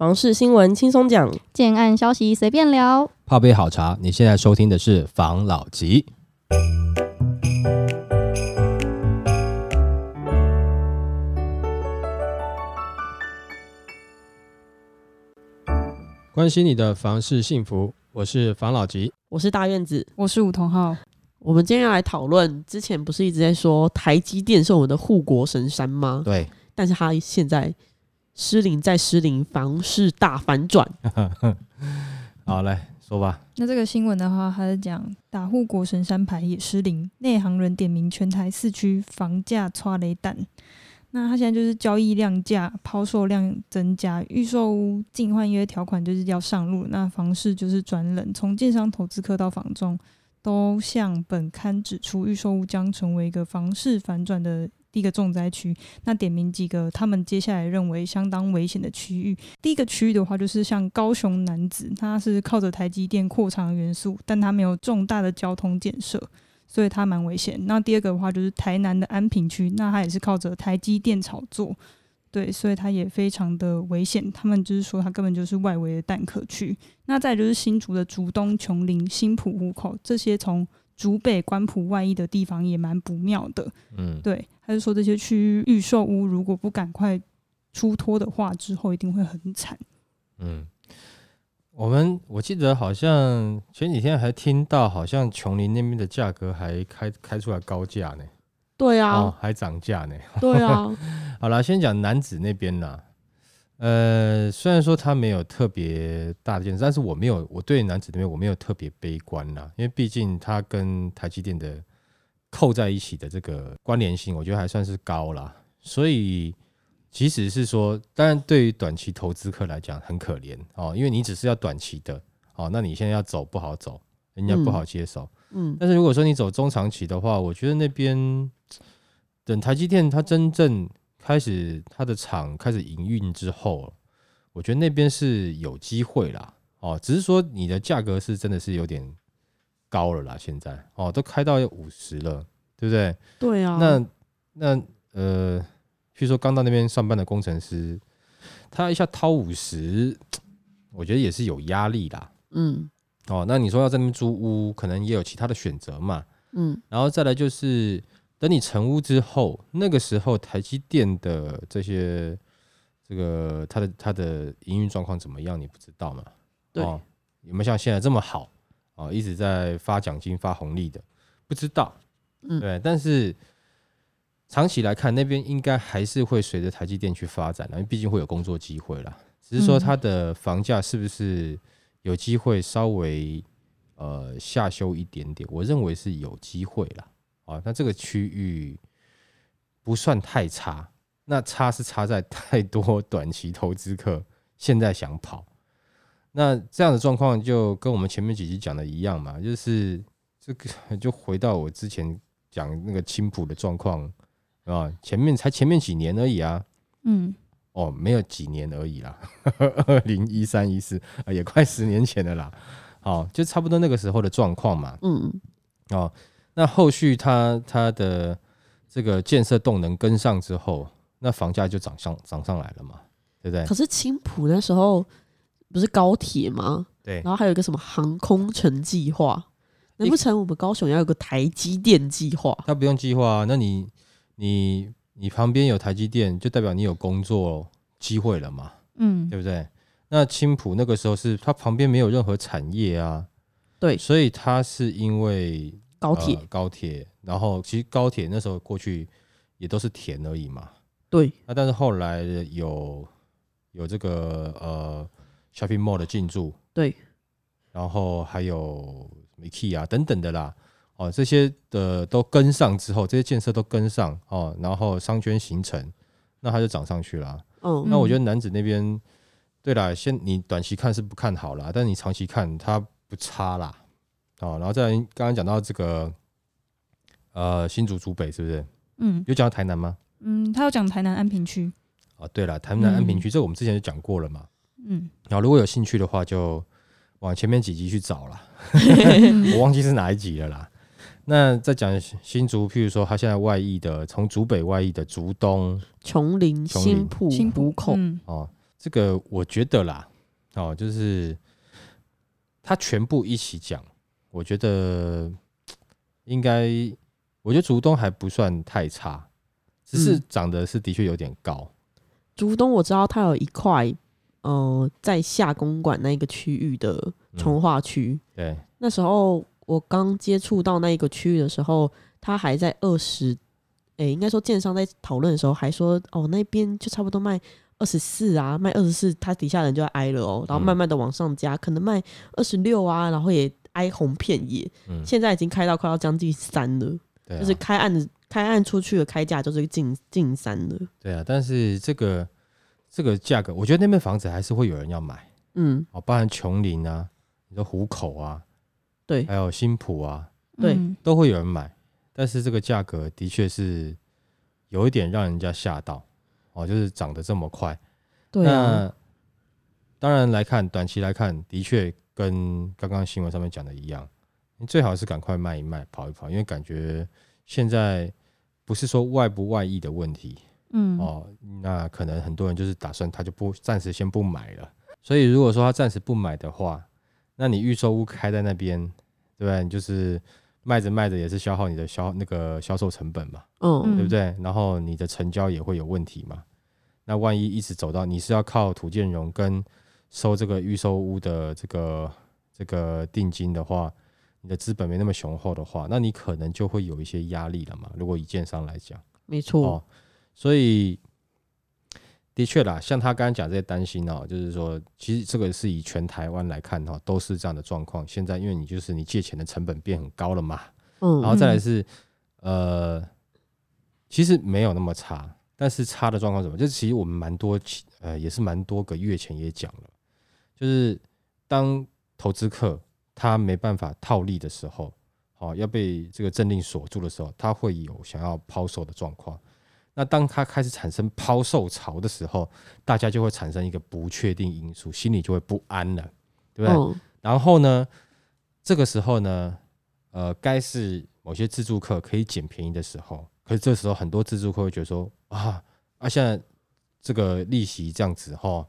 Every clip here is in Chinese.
房事新闻轻松讲，建案消息随便聊。泡杯好茶，你现在收听的是房老吉。关心你的房事幸福，我是房老吉。我是大院子。我是梧桐号，我们今天要来讨论，之前不是一直在说台积电是我们的护国神山吗？对，但是它现在失灵再失灵，房市大反转。好来说吧。那这个新闻的话，它是讲打护国神山牌也失灵，内行人点名全台四区房价刷雷弹。那它现在就是交易量价、抛售量增加，预售屋净换约条款就是要上路，那房市就是转冷，从建商、投资客到房仲，都向本刊指出，预售屋将成为一个房市反转的第一个重灾区。那点名几个他们接下来认为相当危险的区域。第一个区域的话，就是像高雄男子，它是靠着台积电扩厂元素，但它没有重大的交通建设，所以它蛮危险。那第二个的话，就是台南的安平区，那它也是靠着台积电炒作，对，所以它也非常的危险。他们就是说，它根本就是外围的蛋壳区。那再就是新竹的竹东、琼林、新浦、湖口这些从竹北、关埔外溢的地方也蛮不妙的。嗯，对，他就说这些区域预售屋如果不赶快出脱的话，之后一定会很惨。嗯，我们我记得好像前几天还听到，好像琼林那边的价格还开开出来高价呢，对啊，哦，还涨价呢。对啊，好啦，先讲男子那边啦。呃，虽然说他没有特别大的建设，但是我没有，我对男子那边我没有特别悲观啦，因为毕竟它跟台积电的扣在一起的这个关联性，我觉得还算是高啦。所以，即使是说，当然对于短期投资客来讲很可怜哦，因为你只是要短期的哦，那你现在要走不好走，人家不好接手。嗯，但是如果说你走中长期的话，我觉得那边等台积电它真正开始他的厂开始营运之后，我觉得那边是有机会啦。哦，只是说你的价格是真的是有点高了啦，现在哦都开到五十了，对不对？对啊。那那呃，譬如说刚到那边上班的工程师，他一下掏五十，我觉得也是有压力啦。嗯哦，那你说要在那边租屋，可能也有其他的选择嘛。嗯，然后再来就是，等你成屋之后，那个时候台积电的这些这个它的它的营运状况怎么样，你不知道吗？对哦，有没有像现在这么好啊、哦？一直在发奖金、发红利的，不知道。嗯对，但是长期来看，那边应该还是会随着台积电去发展的，因为毕竟会有工作机会啦。只是说嗯它的房价是不是有机会稍微呃下修一点点？我认为是有机会啦。啊，那这个区域不算太差，那差是差在太多短期投资客现在想跑。那这样的状况就跟我们前面几集讲的一样嘛，就是这个就回到我之前讲那个青浦的状况啊，前面才前面几年而已啊，嗯，哦，没有几年而已啦，二零一三一四啊，也快十年前的啦，哦，就差不多那个时候的状况嘛，嗯，哦，那后续它它的这个建设动能跟上之后，那房价就涨上涨上来了嘛，对不对可？是青浦那时候不是高铁吗？对然后还有一个什么航空城计划，难不成我们高雄要有个台积电计划？它不用计划啊，那你你你旁边有台积电，就代表你有工作机会了嘛，嗯，对不对？那青浦那个时候是它旁边没有任何产业啊，对所以它是因为高铁、呃高铁，然后其实高铁那时候过去也都是田而已嘛，对，那但是后来有有这个呃 shopping mall 的进驻，对，然后还有 IKEA 等等的啦，哦，这些的都跟上之后，这些建设都跟上哦，然后商圈形成，那它就涨上去了。嗯。那我觉得男子那边，对啦，先你短期看是不看好啦，但你长期看它不差啦，哦，然后再来刚刚讲到这个呃新竹竹北是不是？嗯有讲到台南吗？嗯，他有讲台南安平区，哦，对了，台南安平区、这我们之前就讲过了嘛。嗯，然后如果有兴趣的话，就往前面几集去找啦。我忘记是哪一集了啦。那再讲新竹，譬如说它现在外溢的，从竹北外溢的竹东琼林、新浦、新浦口，嗯哦，这个我觉得啦，哦，就是他全部一起讲，我觉得应该，我觉得竹东还不算太差，只是嗯。长得是的确有点高。竹东我知道它有一块，呃，在下公馆那一个区域的从化区，对，那时候我刚接触到那一个区域的时候，它还在二十，诶，应该说建商在讨论的时候还说，哦，那边就差不多卖二十四啊，卖二十四，它底下人就要挨了哦，然后慢慢的往上加，可能卖二十六啊，然后也挨红片也，嗯，现在已经开到快要将近三了，对啊。就是开案的开案出去的开价就是近近三了，对啊，但是这个这个价格，我觉得那边房子还是会有人要买。嗯，哦，包含琼林啊，你说虎口啊，对。还有新浦啊，对。嗯。都会有人买，但是这个价格的确是有一点让人家吓到哦，就是涨得这么快。对啊，那当然来看，短期来看，的确跟刚刚新闻上面讲的一样，你最好是赶快卖一卖，跑一跑，因为感觉现在不是说外不外溢的问题嗯哦，那可能很多人就是打算他就不暂时先不买了。所以如果说他暂时不买的话，那你预售屋开在那边，对不对？你就是卖着卖着也是消耗你的销那个销售成本嘛。嗯嗯对不对？然后你的成交也会有问题嘛。那万一一直走到你是要靠土建融跟收这个预售屋的这个这个定金的话，你的资本没那么雄厚的话，那你可能就会有一些压力了嘛。如果以建商来讲，没错，哦，所以的确啦，像他刚刚讲这些担心哦，就是说，其实这个是以全台湾来看哈、哦，都是这样的状况。现在因为你就是你借钱的成本变很高了嘛，嗯然后再来是，呃，其实没有那么差，但是差的状况是什么？就是其实我们蛮多期，呃，也是蛮多个月前也讲了，就是当投资客他没办法套利的时候，好、要被这个政令锁住的时候，他会有想要抛售的状况。那当他开始产生抛售潮的时候，大家就会产生一个不确定因素，心里就会不安了，对不对？嗯然后呢，这个时候呢，呃，该是某些自助客可以捡便宜的时候，可是这时候很多自助客会觉得说啊啊，现在这个利息这样子哈，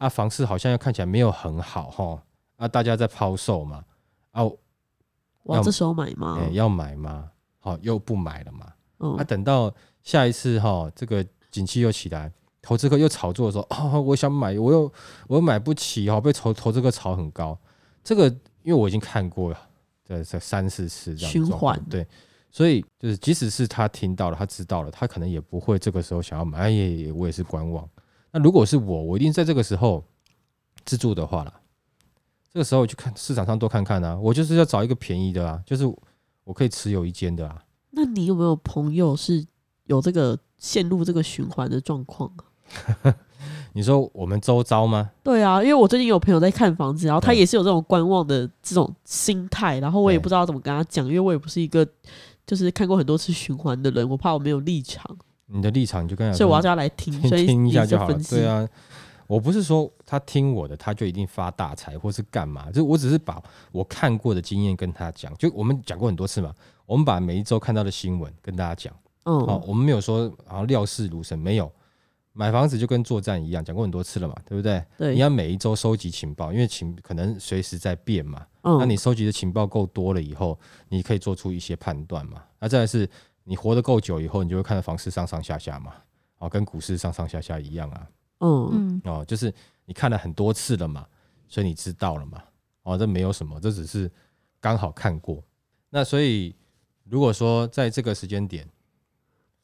啊，房市好像又看起来没有很好哈，啊，大家在抛售嘛，啊，我，这时候买吗哎、？要买吗？好，又不买了嘛，嗯啊，等到下一次哈，这个景气又起来，投资客又炒作的时候，啊，我想买，我又我又买不起哈，被投投资客炒很高。这个因为我已经看过了，这这三四次这样循环对，所以就是即使是他听到了，他知道了，他可能也不会这个时候想要买，哎我也是观望。那如果是我，我一定在这个时候自住的话了，这个时候去看市场上多看看啊，我就是要找一个便宜的啊，就是我可以持有一间的啊。那你有没有朋友是有这个陷入这个循环的状况啊？你说我们周遭吗？对啊，因为我最近有朋友在看房子，然后他也是有这种观望的这种心态，然后我也不知道怎么跟他讲，因为我也不是一个就是看过很多次循环的人，我怕我没有立场，你的立场你就跟他讲所以我要说叫他来听，听所以听一下就好了对，啊，我不是说他听我的他就一定发大财或是干嘛，就我只是把我看过的经验跟他讲。就我们讲过很多次嘛，我们把每一周看到的新闻跟大家讲。嗯，好、我们没有说好像料事如神，没有。买房子就跟作战一样，讲过很多次了嘛，对不对？对，你要每一周收集情报，因为情可能随时在变嘛。嗯那嗯，你收集的情报够多了以后，你可以做出一些判断嘛。那再来是你活得够久以后，你就会看到房市上上下下嘛，哦，跟股市上上下下一样啊。嗯，嗯哦，就是你看了很多次了嘛，所以你知道了嘛。哦，这没有什么，这只是刚好看过。那所以如果说在这个时间点，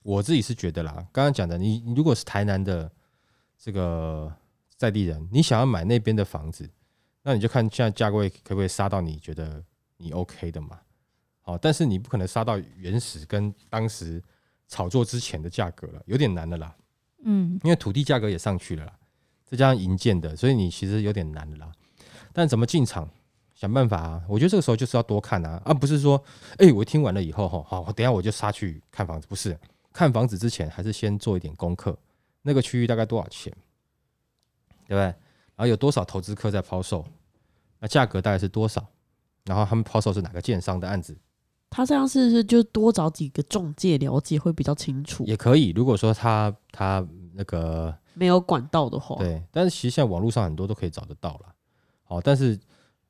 我自己是觉得啦，刚刚讲的，你你如果是台南的这个在地人，你想要买那边的房子，那你就看现在价位可不可以杀到你觉得你 OK 的嘛。好，但是你不可能杀到原始跟当时炒作之前的价格了，有点难的啦。嗯因为土地价格也上去了啦，再加上营建的，所以你其实有点难的啦。但怎么进场，想办法啊！我觉得这个时候就是要多看啊，而、不是说，哎、我听完了以后，哈，好，我等一下我就杀去看房子，不是？看房子之前，还是先做一点功课，那个区域大概多少钱，对不对？然后有多少投资客在抛售，那价格大概是多少？然后他们抛售是哪个建商的案子，他这样是不是就多找几个中介了解会比较清楚？也可以。如果说他他那个没有管道的话，对，但是其实现在网络上很多都可以找得到了。好，但是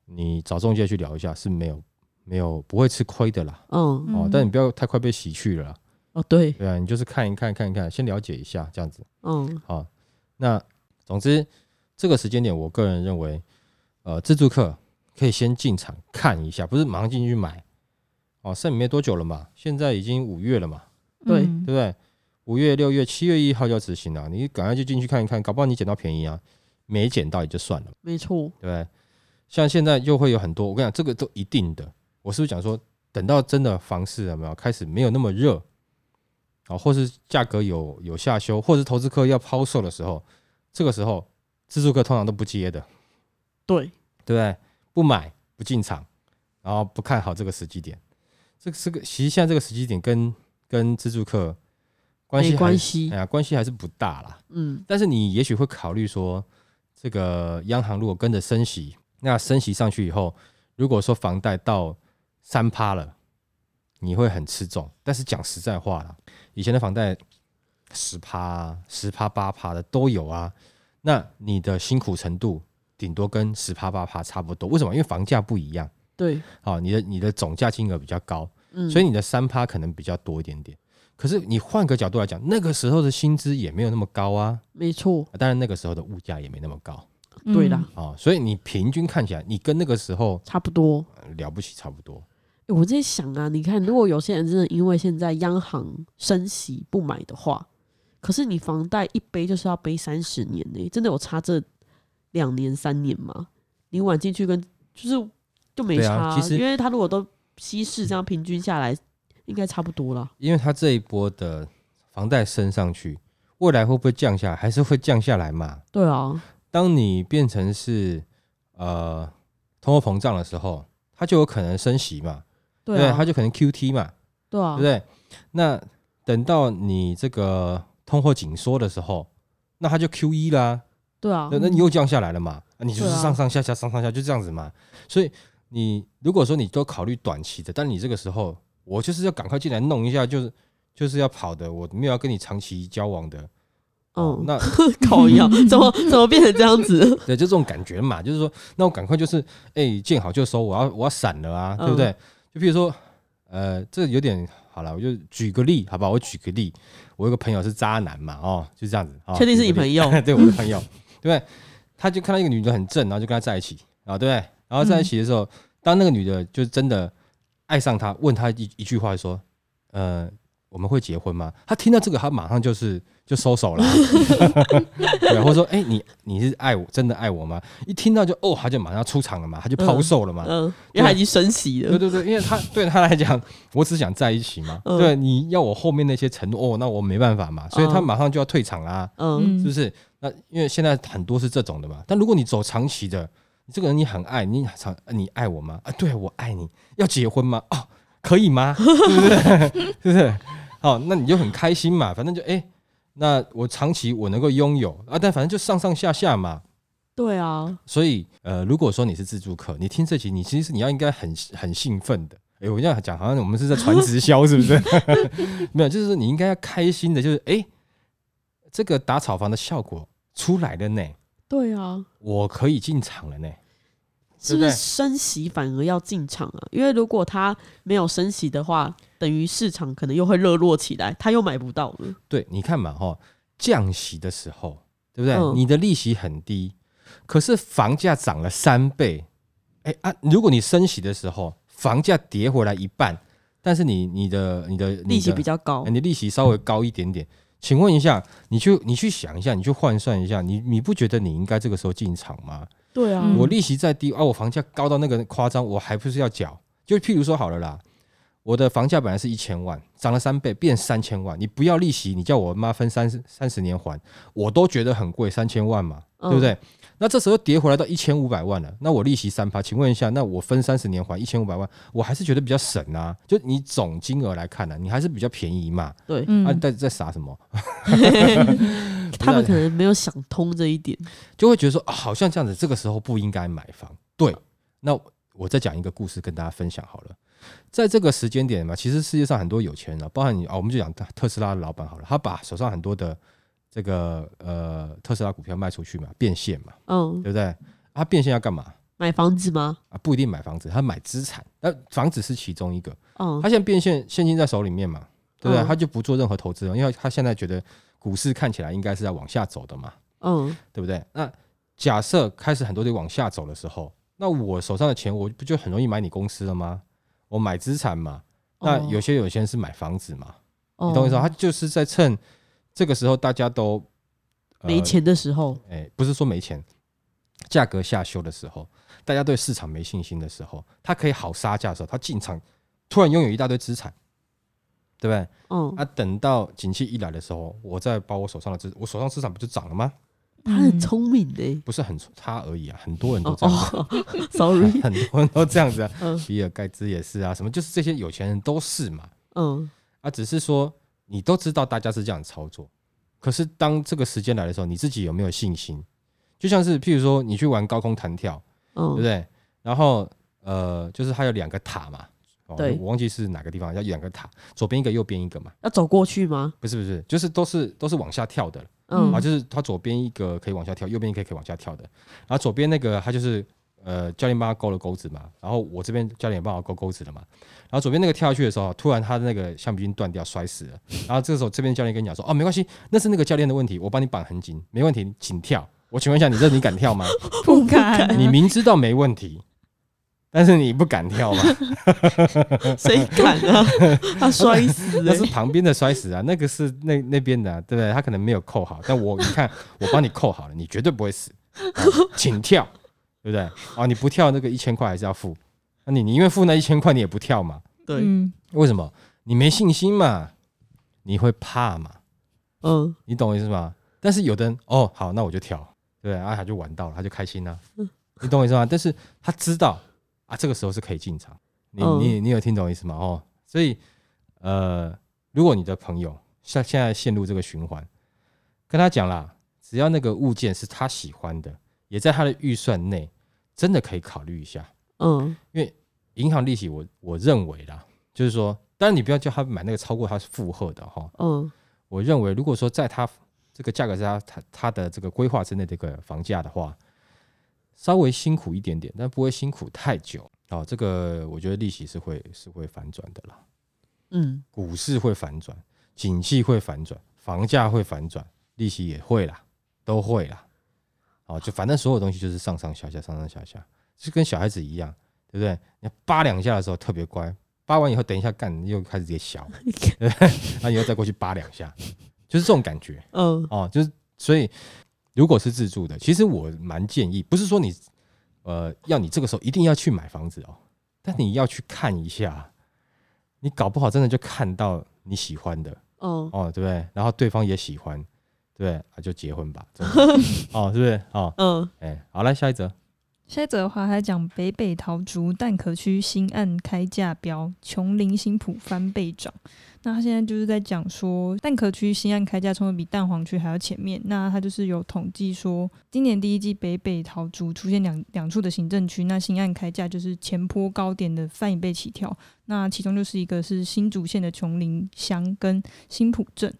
你找中介去聊一下是没有没有不会吃亏的啦。嗯，哦嗯，但你不要太快被洗去了啦。哦对，对啊，你就是看一看看一看，先了解一下这样子。嗯好，那总之这个时间点，我个人认为，呃，自助客可以先进场看一下，不是马上进去买。哦，剩没多久了嘛，现在已经五月了嘛，对嗯对不对？五月、六月、七月一号就要执行了，你赶快就进去看一看，搞不好你捡到便宜啊，没捡到也就算了，没错，对不对？像现在又会有很多，我跟你讲，这个都一定的。我是不是讲说，等到真的房市有没有开始没有那么热，啊，或是价格有有下修，或是投资客要抛售的时候，这个时候自助客通常都不接的，对，对不对？不买不进场，然后不看好这个时机点。这个这个，其实现在这个时机点跟跟自助客关系还关系哎，呀，关系还是不大啦。嗯，但是你也许会考虑说，这个央行如果跟着升息，那升息上去以后，如果说房贷到三趴了，你会很吃重。但是讲实在话啦，以前的房贷十趴、十趴、八趴的都有啊，那你的辛苦程度顶多跟十趴、八趴差不多。为什么？因为房价不一样，对，好，你的你的总价金额比较高，嗯，所以你的三趴可能比较多一点点。可是你换个角度来讲，那个时候的薪资也没有那么高啊，没错，当然那个时候的物价也没那么高对啦，哦，所以你平均看起来，你跟那个时候、差不多。呃了不起差不多。欸我在想啊，你看，如果有些人真的因为现在央行升息不买的话，可是你房贷一背就是要背三十年呢、真的有差这两年三年吗？你晚进去跟就是就没对差、啊其实因为他如果都稀释这样平均下来，应该差不多了。因为它这一波的房贷升上去，未来会不会降下来？还是会降下来嘛？对啊，当你变成是呃通货膨胀的时候，它就有可能升息嘛，对啊，它就可能 QT 嘛，对啊，对不对？那等到你这个通货紧缩的时候，那它就 QE 啦，对啊那，那你又降下来了嘛？啊你就是对啊上上下下上上下就这样子嘛。所以你如果说你都考虑短期的，但你这个时候我就是要赶快进来弄一下，就是就是要跑的，我没有要跟你长期交往的。哦嗯，那 靠腰，怎么怎么变成这样子？对，就这种感觉嘛，就是说，那我赶快就是，哎、见好就收，我要我要闪了啊，对不对？就比如说，呃，这有点好了，我就举个例，好吧？我举个例，我有个朋友是渣男嘛，哦，就这样子，哦、确定是你朋友？对，我的朋友，对不对？他就看到一个女的很正，然后就跟他在一起啊，对不对？然后在一起的时候，当那个女的就真的爱上他，问他一一句话说，呃，我们会结婚吗？他听到这个，他马上就是就收手了，对，或者说，哎、你你是爱我，真的爱我吗？一听到就哦，他就马上出场了嘛，他就抛售了嘛，嗯，因为他已经升息了。对对对，因为他对他来讲，我只想在一起嘛，嗯对，你要我后面那些承诺，哦，那我没办法嘛，所以他嗯马上就要退场啦。嗯，是不是？那因为现在很多是这种的嘛。但如果你走长期的，你这个人你很爱，你长你爱我吗？啊，对我爱你，要结婚吗？哦，可以吗？是不是？是不是？好，那你就很开心嘛。反正就哎、那我长期我能够拥有啊，但反正就上上下下嘛。对啊，所以呃，如果说你是自助客，你听这集，你其实你要应该很很兴奋的。哎、我这样讲好像我们是在传直销，是不是？没有，就是你应该要开心的，就是哎、这个打草房的效果出来了呢。对啊，我可以进场了呢。是不是升息反而要进场啊？因为如果它没有升息的话，等于市场可能又会热络起来，他又买不到了。对，你看嘛，哈，降息的时候，对不对？嗯你的利息很低，可是房价涨了三倍，哎啊，如果你升息的时候，房价跌回来一半，但是你你的你的利息比较，高哎，你利息稍微高一点点。请问一下，你去你去想一下，你去换算一下，你你不觉得你应该这个时候进场吗？对啊，嗯我利息再低啊，我房价高到那个夸张，我还不是要缴？就譬如说好了啦，我的房价本来是一千万，涨了三倍变三千万，你不要利息，你叫我妈分三十三十年还，我都觉得很贵，三千万嘛，嗯对不对？那这时候跌回来到一千五百万了，那我利息三趴，请问一下，那我分三十年还一千五百万，我还是觉得比较省啊。就你总金额来看呢、你还是比较便宜嘛。对，啊，嗯你在在傻什么？他们可能没有想通这一点。就会觉得说、啊，好像这样子，这个时候不应该买房。对，那我再讲一个故事跟大家分享好了。在这个时间点嘛，其实世界上很多有钱人啊，包含你啊，我们就讲特特斯拉的老板好了，他把手上很多的这个呃特斯拉股票卖出去嘛，变现嘛，嗯，对不对？他变现要干嘛买房子吗？啊？不一定买房子，他买资产，那房子是其中一个。嗯他现在变现现金在手里面嘛，对不对？嗯他就不做任何投资了，因为他现在觉得股市看起来应该是在往下走的嘛，嗯对不对？那假设开始很多就往下走的时候，那我手上的钱我不就很容易买你公司了吗？我买资产嘛，那哦有些有些人是买房子嘛，哦你懂我意思吗？他就是在趁这个时候大家都、呃没，钱的时候，哎、不是说没钱，价格下修的时候，大家对市场没信心的时候，他可以好杀价的时候，他进场突然拥有一大堆资产，对不对？嗯，啊，等到景气一来的时候，我再把我手上的资，我手上资产不就涨了吗？他很聪明的。不是很差而已啊，很多人都哦这样子，哦，sorry，很多人都这样子比尔盖茨也是啊，什么就是这些有钱人都是嘛。嗯啊，只是说你都知道大家是这样操作，可是当这个时间来的时候，你自己有没有信心？就像是譬如说你去玩高空弹跳，对不嗯对？然后呃，就是它有两个塔嘛，哦对。我忘记是哪个地方，要两个塔，左边一个，右边一个嘛，要走过去吗？不是不是，就是都是都是往下跳的。嗯。啊，就是它左边一个可以往下跳，右边一个可以往下跳的，然后左边那个它就是呃教练帮他勾了钩子嘛，然后我这边教练也帮我勾钩子了嘛，然后左边那个跳下去的时候，突然他的那个橡皮筋断掉摔死了，然后这个时候这边教练跟你讲说哦没关系，那是那个教练的问题，我帮你绑很紧，没问题，你请跳。我请问一下，你这你敢跳吗？不敢啊，你明知道没问题，但是你不敢跳吗？谁敢啊？他摔死了那是。旁边的摔死啊，那个是那那边的、啊，对不对？他可能没有扣好，但我你看，我帮你扣好了，你绝对不会死。啊请跳，对不对？啊，你不跳那个一千块还是要付，那你你因为付那一千块，你也不跳嘛？对，嗯，为什么？你没信心嘛？你会怕嘛？嗯你懂我意思吗？但是有的人哦，好，那我就跳，对不对，啊，他就玩到了，他就开心了、嗯你懂我意思吗？但是他知道啊，这个时候是可以进场。你嗯你你有听懂我意思吗？哦，所以呃，如果你的朋友像现在陷入这个循环，跟他讲啦，只要那个物件是他喜欢的，也在他的预算内，真的可以考虑一下。嗯因为银行利息我，我认为啦，就是说，当然你不要叫他买那个超过他负荷的哈。嗯我认为，如果说在他这个价格在他他他的这个规划之内的一个房价的话，稍微辛苦一点点，但不会辛苦太久。哦，这个我觉得利息是会是会反转的啦，嗯股市会反转，景气会反转，房价会反转，利息也会啦，都会啦。哦，就反正所有东西就是上上下下，上上下下，就跟小孩子一样，对不对？你扒两下的时候特别乖，扒完以后等一下干又开始直接小，对不对？然后以后再过去扒两下，就是这种感觉。嗯哦，就是所以如果是自住的，其实我蛮建议，不是说你呃要你这个时候一定要去买房子哦，但你要去看一下，你搞不好真的就看到你喜欢的嗯哦，对不对？然后对方也喜欢，对就结婚吧，真的哦，是不是？哦，嗯哎，好，来下一则，下一则的话，还讲北北桃竹蛋壳区新案开价标，琼林新浦翻倍涨。那他现在就是在讲说，蛋壳区新案开价冲的比蛋黄区还要前面。那他就是有统计说，今年第一季北北桃竹出现两两处的行政区，那新案开价就是前坡高点的翻一倍起跳。那其中就是一个是新竹县的琼林乡跟新浦镇。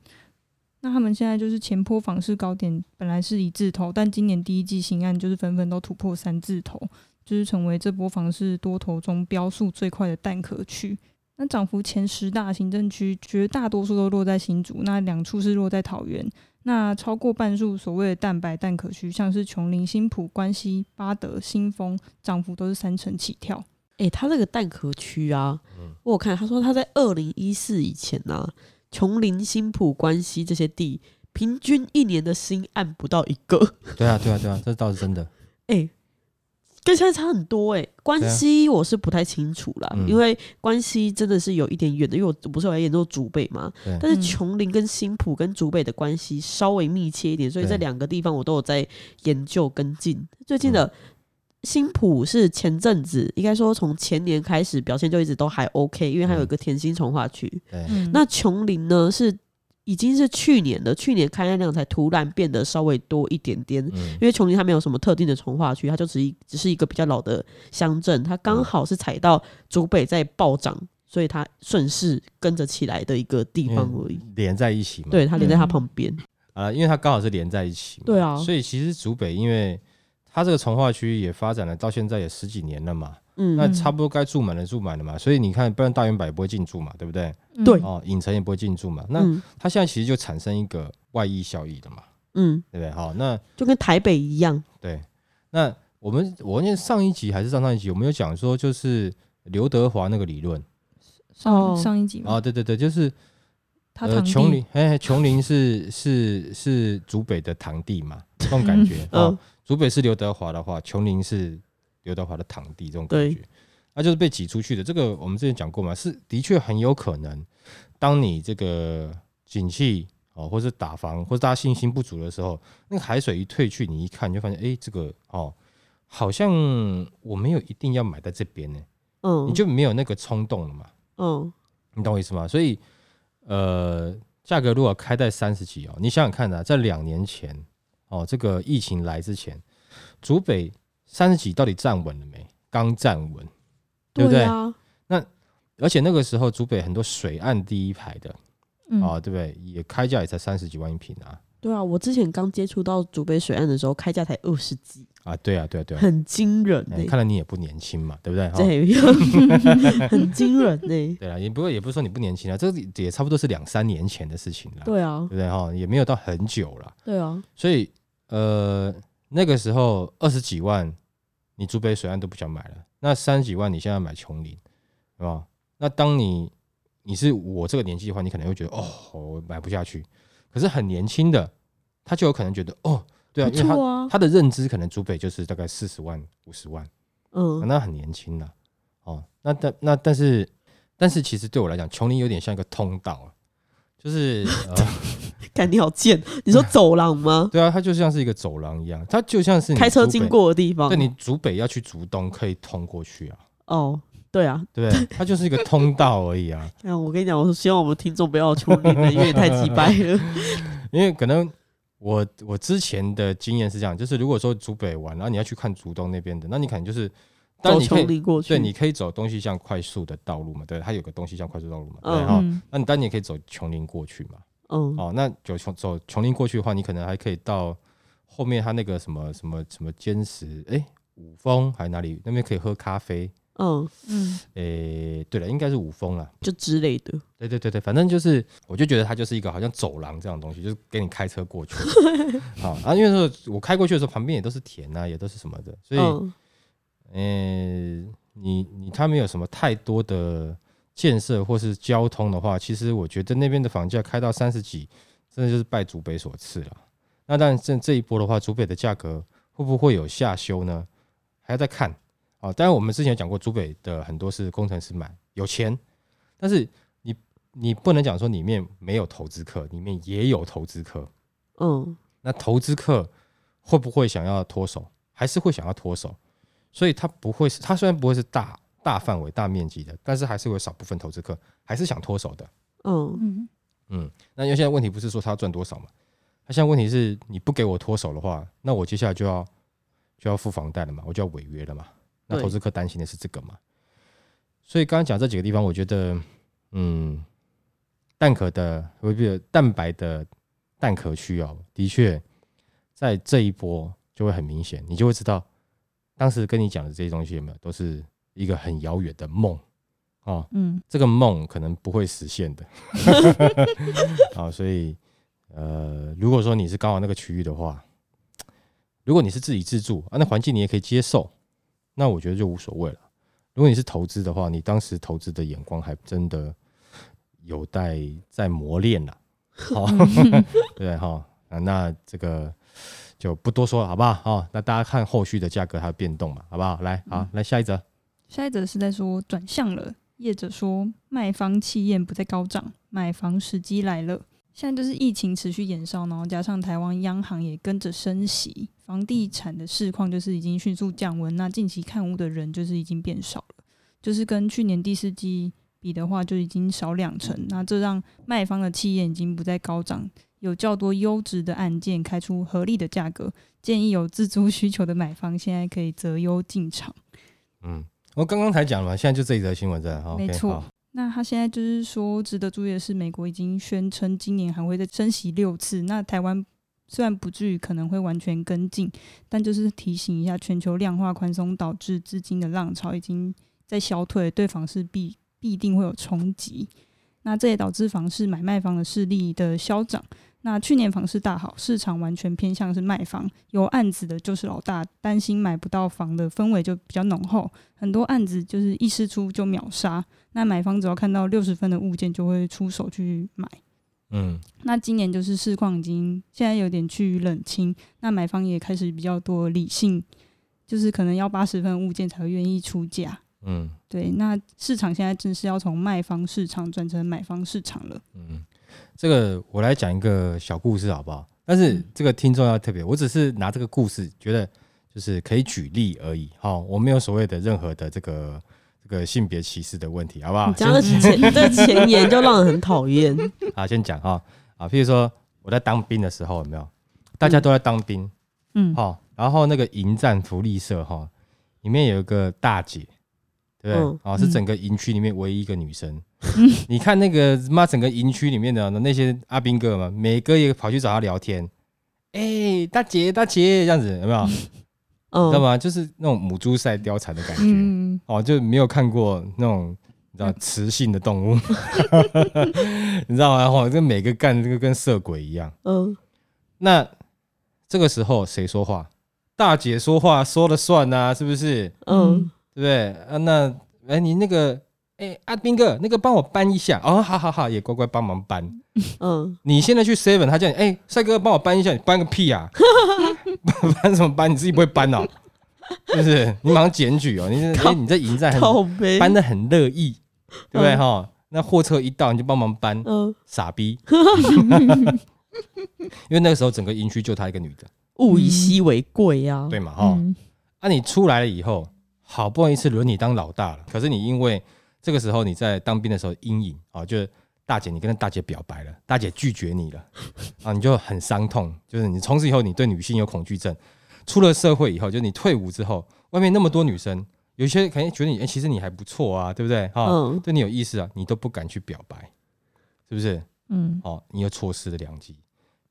那他们现在就是前坡房市高点本来是一字头，但今年第一季新案就是纷纷都突破三字头，就是成为这波房市多头中标速最快的蛋壳区。那涨幅前十大行政区，绝大多数都落在新竹，那两处是落在桃园。那超过半数所谓的蛋白蛋壳区，像是琼林、新浦、关西、巴德、新丰，涨幅都是三成起跳。哎、他这个蛋壳区啊，嗯我有看他说他在二零一四以前啊，琼林、新浦、关西这些地，平均一年的新案不到一个，对啊，对啊，对啊，这倒是真的，哎、跟现在差很多哎、关西我是不太清楚啦，嗯。因为关西真的是有一点远的，因为我不是有在研究竹北嘛，但是嗯琼林跟新浦跟竹北的关系稍微密切一点，所以这两个地方我都有在研究跟进。最近嗯。的新浦是前阵子应该说从前年开始表现就一直都还 OK，因为它有一个甜心从化区。那琼林呢是已经是去年的，去年开案量才突然变得稍微多一点点。嗯因为琼林它没有什么特定的从化区，它就只一只是一个比较老的乡镇，它嗯刚好是踩到竹北在暴涨，所以它顺势跟着起来的一个地方而已。连在一起嘛，对，它连在它嗯旁边。啊，因为它刚好是连在一起嘛，对啊所以其实竹北，因为它这个从化区也发展了到现在也十几年了嘛，嗯，那差不多该住满了住满了嘛，所以你看，不然大圆柏也不会进驻嘛，对不对？嗯对哦，影城也不会进驻嘛，那嗯它现在其实就产生一个外溢效益的嘛，嗯，对不对？好，那就跟台北一样，对，那我们我念上一集还是上上一集有没有讲说，就是刘德华那个理论上哦上一集嘛，啊？对对对，就是呃，他琼林，哎，琼林是是是竹北的堂弟嘛，这种感觉。嗯哦，竹北是刘德华的话，琼林是刘德华的堂弟，这种感觉。那就是被挤出去的。这个我们之前讲过嘛，是的确很有可能，当你这个景气哦，或是打房，或是大家信心不足的时候，那个海水一退去，你一看你就发现，哎，这个哦，好像我没有一定要买在这边呢，嗯，你就没有那个冲动了嘛。嗯你懂我意思吗？所以，呃，价格如果开在三十几哦，你想想看啊，在两年前哦，这个疫情来之前，竹北三十几到底站稳了没？刚站稳，对不对？啊，而且那个时候，竹北很多水岸第一排的嗯啊、对不对？也开价也才三十几万一平啊，对啊，我之前刚接触到竹北水岸的时候，开价才二十几，啊，对啊，对啊，对啊。很惊人呢、哎看来你也不年轻嘛，对不对？哈对，很惊人呢、对啊，也不过也不是说你不年轻啊，这个也差不多是两三年前的事情了，对啊对，不对？哈，也没有到很久了。对啊，所以呃，那个时候二十几万，你竹北水岸都不想买了，那三十几万你现在买琼林，对吧？那当你你是我这个年纪的话，你可能会觉得哦，我买不下去。可是很年轻的，他就有可能觉得哦，对啊，不因为他他的认知可能竹北就是大概四十万、五十万，嗯，那很年轻了哦。那但那但是但是其实对我来讲，琼林有点像一个通道啊，就是 呃。感你好贱，你说走廊吗？对啊，它就像是一个走廊一样，它就像是你开车经，过的地方，对你竹北要去竹东可以通过去啊，哦，对啊，对不对？它就是一个通道而已啊，那我跟你讲，我希望我们听众不要出力了，因为也太鸡掰了。因为可能我我之前的经验是这样，就是如果说竹北玩，然后你要去看竹东那边的，那你可能就是，当你可以。过去，对，你可以走东西向快速的道路嘛，对，它有个东西向快速道路嘛，对嗯哈、嗯那你当然你也可以走琼林过去嘛，嗯，哦，那走琼走琼林过去的话，你可能还可以到后面它那个什么什么什么坚石，哎，五峰还哪里那边可以喝咖啡，嗯，嗯诶，对了，应该是五峰啦。就之类的，对对对对，反正就是，我就觉得它就是一个好像走廊这样的东西，就是给你开车过去。好啊，因为说我开过去的时候，旁边也都是田啊，也都是什么的，所以，嗯，呃，你你它没有什么太多的建设或是交通的话，其实我觉得那边的房价开到三十几，真的就是拜祖北所赐了。那但这这一波的话，祖北的价格会不会有下修呢？还要再看。啊，当然我们之前讲过，珠北的很多是工程师买，有钱，但是你你不能讲说里面没有投资客，里面也有投资客。嗯，那投资客会不会想要脱手？还是会想要脱手？所以它不会是，它虽然不会是大大范围、大面积的，但是还是会有少部分投资客还是想脱手的。嗯，嗯嗯，那因为现在问题不是说他要赚多少嘛，他现在问题是你不给我脱手的话，那我接下来就要就要付房贷了嘛，我就要违约了嘛。那投资客担心的是这个嘛？所以刚刚讲这几个地方，我觉得，嗯，蛋壳的不不蛋白的蛋壳区哦，的确在这一波就会很明显，你就会知道，当时跟你讲的这些东西有没有，都是一个很遥远的梦哦。嗯这个梦可能不会实现的。啊，所以呃，如果说你是刚好那个区域的话，如果你是自己自住啊，那环境你也可以接受，那我觉得就无所谓了。如果你是投资的话，你当时投资的眼光还真的有待再磨练了。好，对哈啊，那这个就不多说了，好不好？好，那大家看后续的价格还有变动嘛，好不好？来，好，来下一则。下一则是在说转向了，业者说卖方气焰不再高涨，买房时机来了。现在就是疫情持续延烧，然后加上台湾央行也跟着升息，房地产的市况就是已经迅速降温。那近期看屋的人就是已经变少了，就是跟去年第四季比的话，就已经少两成。那这让卖方的气焰已经不再高涨，有较多优质的案件开出合理的价格，建议有自租需求的买方现在可以择优进场。嗯，我刚刚才讲了嘛，现在就这一则新闻在哈，没错好那他现在就是说，值得注意的是，美国已经宣称今年还会再升息六次。那台湾虽然不至于可能会完全跟进，但就是提醒一下，全球量化宽松导致资金的浪潮已经在消退，对房市必必定会有冲击。那这也导致房市买卖方的势力的消长。那去年房市大好，市场完全偏向是卖房，有案子的就是老大，担心买不到房的氛围就比较浓厚，很多案子就是一释出就秒杀。那买方只要看到六十分的物件，就会出手去买。嗯那今年就是市况已经现在有点趋于冷清，那买方也开始比较多理性，就是可能要八十分物件才会愿意出价。嗯对，那市场现在正是要从卖方市场转成买方市场了。嗯，这个我来讲一个小故事好不好？但是这个听众要特别，我只是拿这个故事觉得就是可以举例而已，哈，我没有所谓的任何的这个这个性别歧视的问题，好不好你？这样的前这前言就让人很讨厌。啊，先讲哈啊，譬如说我在当兵的时候有没有？大家都在当兵，嗯，好、然后那个营战福利社哈，里面有一个大姐，对不对？嗯哦，是整个营区里面唯一一个女生。你看那个妈，整个营区里面的那些阿兵哥嘛，每个也跑去找她聊天。哎、大姐，大姐，这样子有没有？嗯知道嗯，吗？就是那种母猪赛貂蝉的感觉。嗯，哦，就没有看过那种你知道雌性的动物，你知道吗？哦，这每个干这个跟色鬼一样。嗯，那这个时候谁说话？大姐说话说了算呐、是不是？嗯，对不对？啊，那哎，你那个哎，阿斌哥，那个帮我搬一下哦，好好好，也乖乖帮忙搬。嗯，你现在去 seven，他叫你哎，帅哥帮我搬一下，你搬个屁啊！搬什么搬？你自己不会搬哦，是不是？你马上检举哦，你你在营站很靠背，搬的很乐意，对不对嗯哈？那货车一到你就帮忙搬，嗯，傻逼。因为那个时候整个营区就他一个女的，物以稀为贵呀。对嘛哈？嗯啊，你出来了以后，好不容易是轮你当老大了，可是你因为这个时候你在当兵的时候阴影啊，就是大姐你跟大姐表白了，大姐拒绝你了 啊，你就很伤痛，就是你从此以后你对女性有恐惧症。出了社会以后，就是你退伍之后，外面那么多女生，有一些可能觉得你哎、其实你还不错啊，对不对哈？嗯，对你有意思啊，你都不敢去表白，是不是？嗯哦，你又错失了良机，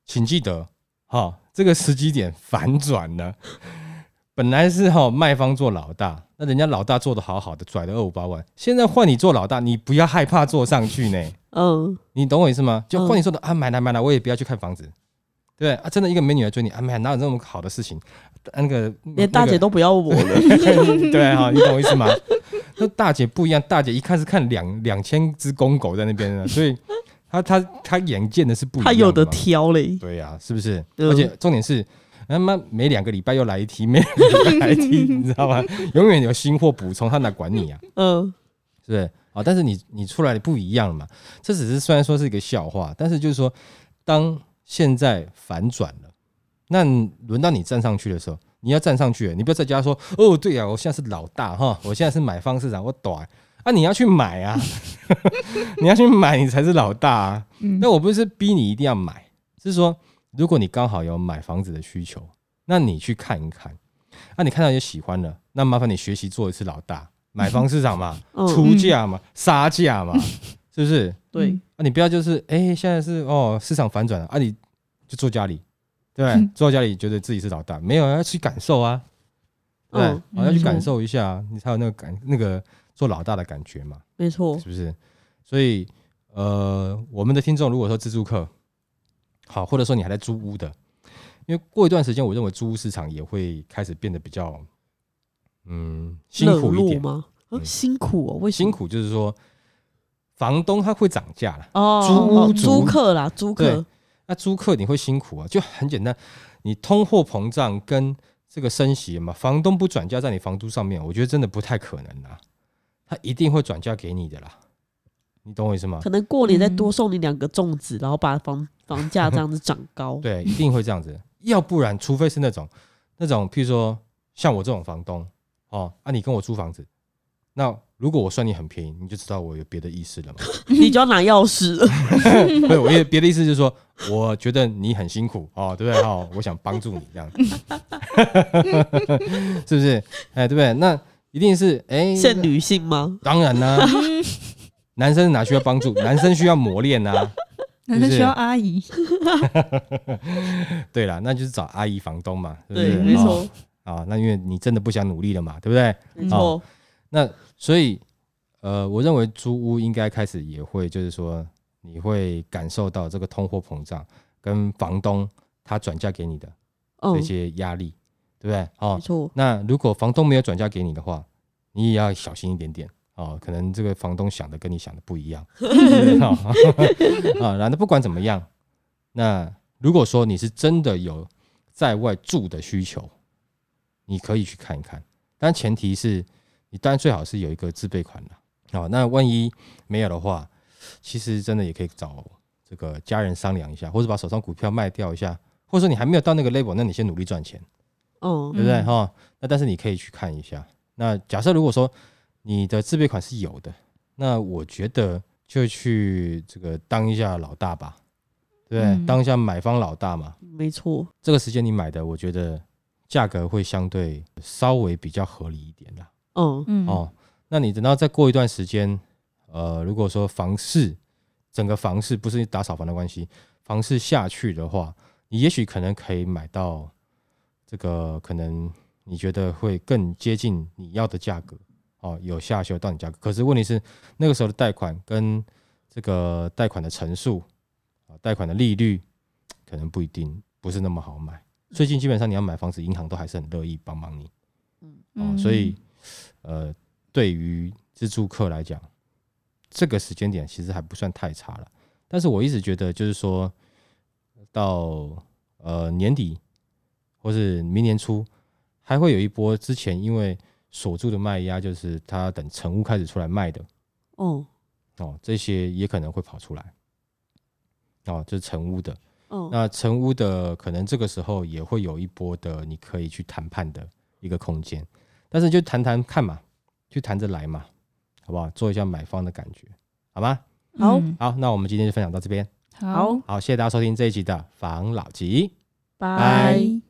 请记得哈、这个时机点反转了。本来是哈、卖方做老大，那人家老大做的好好的，拽了二五八万，现在换你做老大，你不要害怕做上去呢，嗯，你懂我意思吗？就嗯换你说的、啊，买来买来，我也不要去看房子，对啊，真的一个美女来追你啊，买哪有这么好的事情？啊那个连大姐都不要我了。对啊、你懂我意思吗？那大姐不一样，大姐一看是看两两千只公狗在那边呢，所以她她她眼见的是不一样的嘛。他有的挑嘞。对呀、是不是？嗯而且重点是，他妈每两个礼拜又来一题，每两个礼拜来一题，你知道吗？永远有新货补充，他哪管你啊？嗯，是不是？啊，但是你你出来的不一样了嘛？这只是虽然说是一个笑话，但是就是说，当现在反转了，那轮到你站上去的时候，你要站上去，你不要在家说哦，对呀、我现在是老大哈，我现在是买方市场，我短啊，啊你要去买啊，你要去买，你才是老大啊。嗯我不是逼你一定要买，是说如果你刚好有买房子的需求，那你去看一看，那、你看到有喜欢了，那麻烦你学习做一次老大，买房市场嘛，嗯出价嘛，杀价嘛，是不是？对，啊，你不要就是哎、现在是哦市场反转了啊，你就坐家里，对？坐家里觉得自己是老大，没有要去感受啊，对要去感受一下，你才有那个感那个做老大的感觉嘛。没错。是不是？所以呃，我们的听众如果说自助客，好，或者说你还在租屋的，因为过一段时间，我认为租屋市场也会开始变得比较嗯辛苦一点。吗？辛苦哦，为什么辛苦就是说，房东他会涨价了，哦，租屋哦租客啦，租客，那租客你会辛苦啊，就很简单，你通货膨胀跟这个升息嘛，房东不转嫁在你房租上面，我觉得真的不太可能啦，他一定会转嫁给你的啦，你懂我意思吗？可能过年再嗯多送你两个粽子，然后把房房价这样子涨高。对，一定会这样子。要不然，除非是那种那种，譬如说像我这种房东哦，啊，你跟我租房子，那如果我算你很便宜，你就知道我有别的意思了嘛。你就要拿钥匙了。不是，我也别的意思就是说，我觉得你很辛苦哦，对不对？哦，我想帮助你这样子，是不是？哎，对不对？那一定是哎，限女性吗？当然啦、男生哪需要帮助？男生需要磨练啊。男生需要阿姨，对了，那就是找阿姨房东嘛，对不对，没错哦，啊，那因为你真的不想努力了嘛，对不对？没错，那所以，呃，我认为租屋应该开始也会，就是说，你会感受到这个通货膨胀跟房东他转嫁给你的这嗯，些压力，对不对？哦没，错，那如果房东没有转嫁给你的话，你也要小心一点点哦。可能这个房东想的跟你想的不一样 哦啊。然后不管怎么样，那如果说你是真的有在外住的需求，你可以去看一看，但前提是你当然最好是有一个自备款的。哦，那万一没有的话，其实真的也可以找这个家人商量一下，或者把手上股票卖掉一下，或者说你还没有到那个 level，那你先努力赚钱。哦对不对嗯哈、那但是你可以去看一下。那假设如果说你的自备款是有的，那我觉得就去这个当一下老大吧，对不对？嗯当一下买方老大嘛。没错，这个时间你买的，我觉得价格会相对稍微比较合理一点啦。嗯嗯哦，那你等到再过一段时间，呃，如果说房市整个房市不是打扫房的关系，房市下去的话，你也许可能可以买到这个可能你觉得会更接近你要的价格，哦，有下修到你价格。可是问题是那个时候的贷款跟这个贷款的成数啊，贷款的利率可能不一定不是那么好买。最近基本上你要买房子，银行都还是很乐意帮忙你。哦，所以呃，对于自住客来讲，这个时间点其实还不算太差了。但是我一直觉得，就是说到呃年底或是明年初，还会有一波之前因为锁住的卖压，就是他等成屋开始出来卖的哦哦，这些也可能会跑出来。哦，就是成屋的，哦，那成屋的可能这个时候也会有一波的你可以去谈判的一个空间，但是就谈谈看嘛，去谈着来嘛，好不好？做一下买方的感觉，好吗？好嗯好，那我们今天就分享到这边，好，好，谢谢大家收听这一集的防老集。拜拜拜。